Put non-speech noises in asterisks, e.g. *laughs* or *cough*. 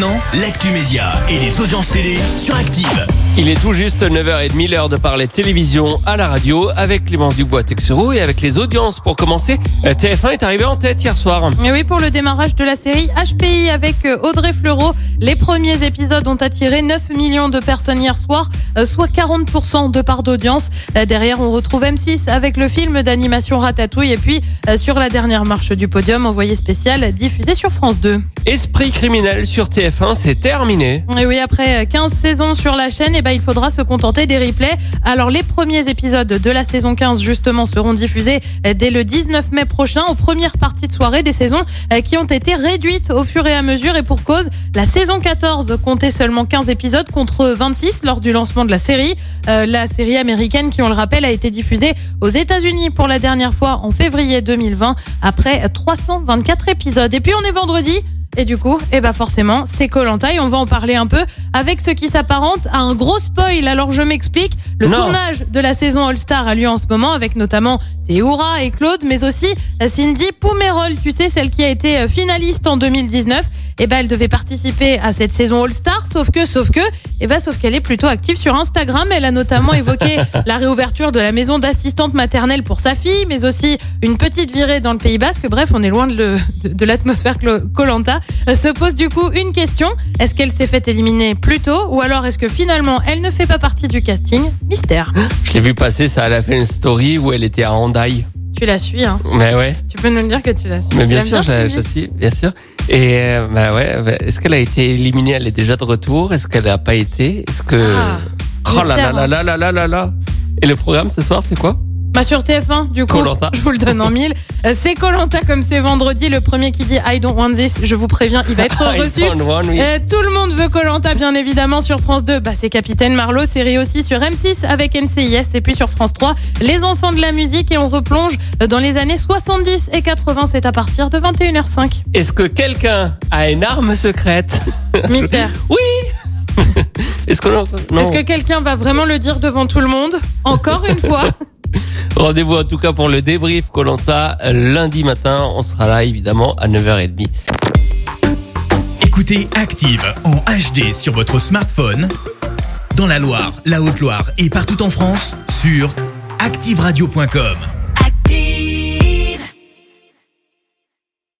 Maintenant, l'actu média et les audiences télé sur Active. Il est tout juste 9h30, l'heure de parler télévision à la radio avec Clémence Dubois Texero et avec les audiences. Pour commencer, euh, TF1 est arrivé en tête hier soir. Et oui, pour le démarrage de la série HPI avec euh, Audrey Fleurot, les premiers épisodes ont attiré 9 millions de personnes hier soir, euh, soit 40% de part d'audience. Derrière, on retrouve M6 avec le film d'animation Ratatouille et puis sur la dernière marche du podium, envoyé spécial diffusé sur France 2. Esprit criminel sur TF1, c'est terminé. Et oui, après 15 saisons sur la chaîne, eh ben, il faudra se contenter des replays. Alors, les premiers épisodes de la saison 15, justement, seront diffusés euh, dès le 19 mai prochain, aux premières parties de soirée des saisons euh, qui ont été réduites au fur et à mesure. Et pour cause, la saison 14 comptait seulement 15 épisodes contre 26 lors du lancement de la série. Euh, la série américaine, qui on le rappelle, a été diffusée aux États-Unis pour la dernière fois en février 2020, après 324 épisodes. Et puis, on est vendredi. Et du coup, eh ben forcément, c'est Colanta et on va en parler un peu avec ce qui s'apparente à un gros spoil. Alors je m'explique, le Non. tournage de la saison All Star a lieu en ce moment avec notamment Théoura et Claude, mais aussi Cindy Poumerol, tu sais celle qui a été euh, finaliste en 2019. Eh ben elle devait participer à cette saison All Star, sauf que, sauf que, eh ben sauf qu'elle est plutôt active sur Instagram. Elle a notamment évoqué *laughs* la réouverture de la maison d'assistante maternelle pour sa fille, mais aussi une petite virée dans le Pays Basque. Bref, on est loin de, le- de, de l'atmosphère Colanta. Se pose du coup une question est-ce qu'elle s'est fait éliminer plus tôt, ou alors est-ce que finalement elle ne fait pas partie du casting Mystère? *gasps* Je l'ai vu passer, ça elle a fait une story où elle était à Hendaye. Tu la suis, hein? Mais ouais, Tu peux nous le dire que tu la suis. mais bien sûr, je la, suis, bien sûr. Et euh, bah ouais, bah, est-ce qu'elle a été éliminée? Elle est déjà de retour Est-ce qu'elle n'a pas été? Est-ce que... Ah, oh là là là hein. là là là là là Et le programme ce soir, c'est quoi? Bah sur TF1, du coup, *laughs* je vous le donne en mille. Euh, C'est Colanta comme c'est vendredi. Le premier qui dit I don't want this, je vous préviens, il va être *laughs* reçu. iPhone One, oui. Euh, tout le monde veut Colanta, bien évidemment, sur France 2. Bah, c'est Capitaine Marlowe, série aussi sur M6 avec NCIS et puis sur France 3, Les Enfants de la musique et on replonge dans les années 70 et 80. C'est à partir de 21h05. Est-ce que quelqu'un a une arme secrète? Mystère. *laughs* Oui que. Est-ce que quelqu'un va vraiment le dire devant tout le monde? Encore une fois Rendez-vous en tout cas pour le débrief Colanta lundi matin. On sera là évidemment à 9h30. Écoutez Active en HD sur votre smartphone, dans la Loire, la Haute-Loire et partout en France, sur activeradio.com.